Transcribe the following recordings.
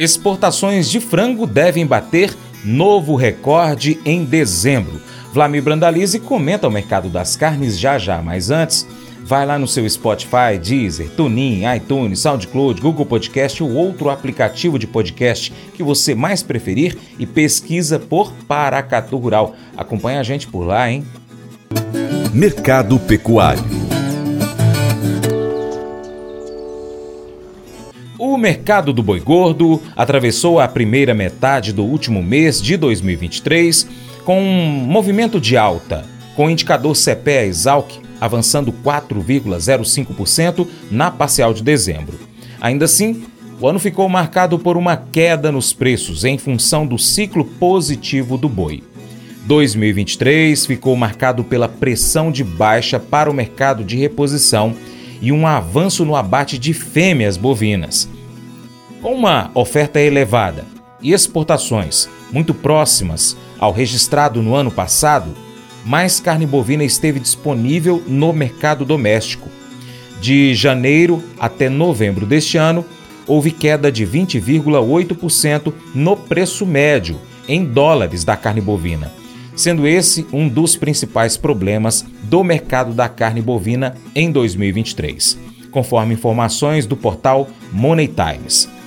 Exportações de frango devem bater novo recorde em dezembro. Vlamir Brandalize comenta o mercado das carnes já já, mas antes, vai lá no seu Spotify, Deezer, TuneIn, iTunes, SoundCloud, Google Podcast ou outro aplicativo de podcast que você mais preferir e pesquisa por Paracatu Rural. Acompanha a gente por lá, hein? Mercado Pecuário O mercado do boi gordo atravessou a primeira metade do último mês de 2023 com um movimento de alta, com o indicador CPEA Exalc avançando 4,05% na parcial de dezembro. Ainda assim, o ano ficou marcado por uma queda nos preços em função do ciclo positivo do boi. 2023 ficou marcado pela pressão de baixa para o mercado de reposição e um avanço no abate de fêmeas bovinas. Com uma oferta elevada e exportações muito próximas ao registrado no ano passado, mais carne bovina esteve disponível no mercado doméstico. De janeiro até novembro deste ano, houve queda de 20,8% no preço médio em dólares da carne bovina, sendo esse um dos principais problemas do mercado da carne bovina em 2023, conforme informações do portal Money Times.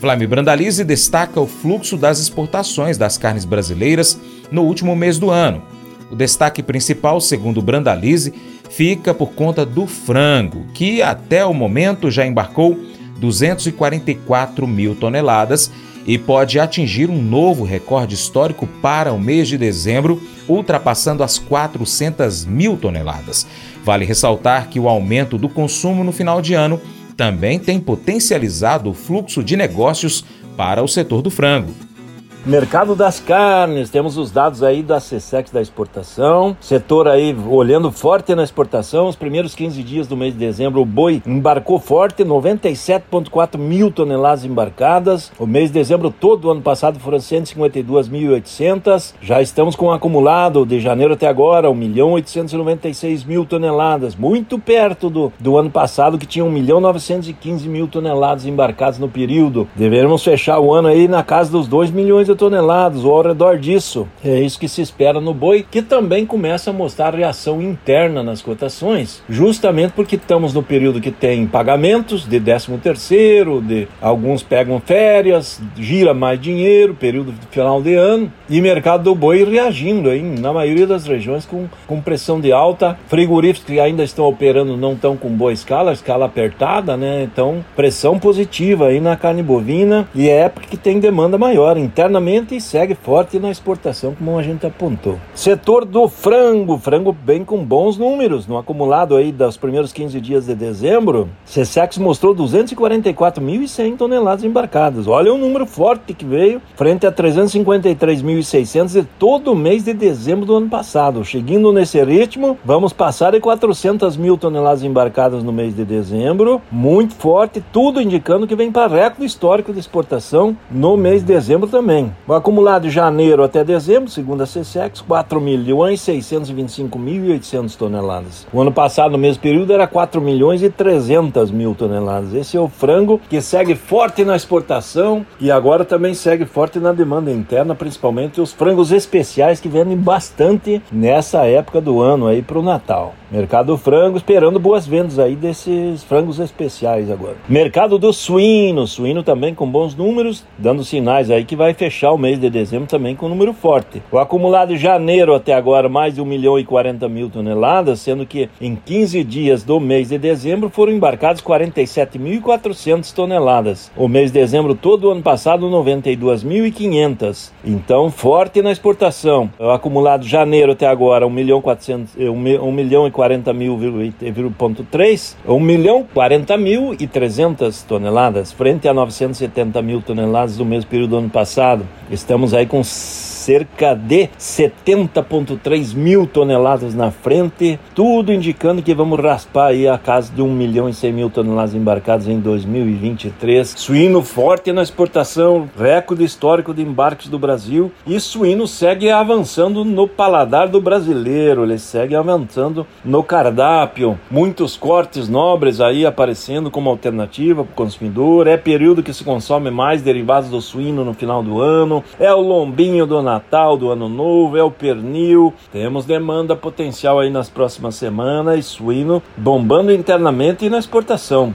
Flávio Brandalize destaca o fluxo das exportações das carnes brasileiras no último mês do ano. O destaque principal, segundo Brandalize, fica por conta do frango, que até o momento já embarcou 244 mil toneladas e pode atingir um novo recorde histórico para o mês de dezembro, ultrapassando as 400 mil toneladas. Vale ressaltar que o aumento do consumo no final de ano também tem potencializado o fluxo de negócios para o setor do frango. Mercado das carnes, temos os dados aí da CSEX da exportação. Setor aí olhando forte na exportação. Os primeiros 15 dias do mês de dezembro, o boi embarcou forte, 97,4 mil toneladas embarcadas. O mês de dezembro todo do ano passado foram 152.800. Já estamos com um acumulado de janeiro até agora, 1 milhão 896 mil toneladas. Muito perto do, do ano passado, que tinha 1 milhão 915 mil toneladas embarcadas no período. Devemos fechar o ano aí na casa dos 2 milhões toneladas ou ao redor disso. É isso que se espera no boi, que também começa a mostrar reação interna nas cotações, justamente porque estamos no período que tem pagamentos de 13 terceiro, de alguns pegam férias, gira mais dinheiro, período final de ano, e mercado do boi reagindo aí, na maioria das regiões com, com pressão de alta, frigoríficos que ainda estão operando não estão com boa escala, escala apertada, né? Então, pressão positiva aí na carne bovina e é época que tem demanda maior interna e segue forte na exportação, como a gente apontou. Setor do frango, frango bem com bons números. No acumulado aí dos primeiros 15 dias de dezembro, CSEX mostrou 244.100 toneladas embarcadas. Olha o número forte que veio, frente a 353.600 de todo mês de dezembro do ano passado. Chegando nesse ritmo, vamos passar de 400 mil toneladas embarcadas no mês de dezembro. Muito forte, tudo indicando que vem para recorde histórico de exportação no mês de dezembro também. O acumulado de janeiro até dezembro, segundo a CSEX, 4 milhões 625 mil e 800 toneladas. O ano passado, no mesmo período, era 4 milhões e 300 mil toneladas. Esse é o frango que segue forte na exportação e agora também segue forte na demanda interna, principalmente os frangos especiais que vendem bastante nessa época do ano aí para o Natal. Mercado frango esperando boas vendas aí desses frangos especiais agora. Mercado do suíno, suíno também com bons números, dando sinais aí que vai fechar o mês de dezembro também com um número forte. O acumulado de janeiro até agora mais de 1 milhão e 40 mil toneladas, sendo que em 15 dias do mês de dezembro foram embarcados 47.400 toneladas. O mês de dezembro todo o ano passado 92.500. Então forte na exportação. O acumulado de janeiro até agora 1 milhão 400, 1 milhão e 40 mil, 3, 1 milhão 40 mil e 300 toneladas, frente a 970 mil toneladas do mesmo período do ano passado. Estamos aí com cerca de 70,3 mil toneladas na frente, tudo indicando que vamos raspar aí a casa de 1 milhão e 100 mil toneladas embarcadas em 2023. Suíno forte na exportação, recorde histórico de embarques do Brasil e suíno segue avançando no paladar do brasileiro, ele segue avançando no cardápio. Muitos cortes nobres aí aparecendo como alternativa para o consumidor. É período que se consome mais derivados do suíno no final do ano. É o lombinho do Natal, do Ano Novo, é o pernil. Temos demanda potencial aí nas próximas semanas. Suíno bombando internamente e na exportação.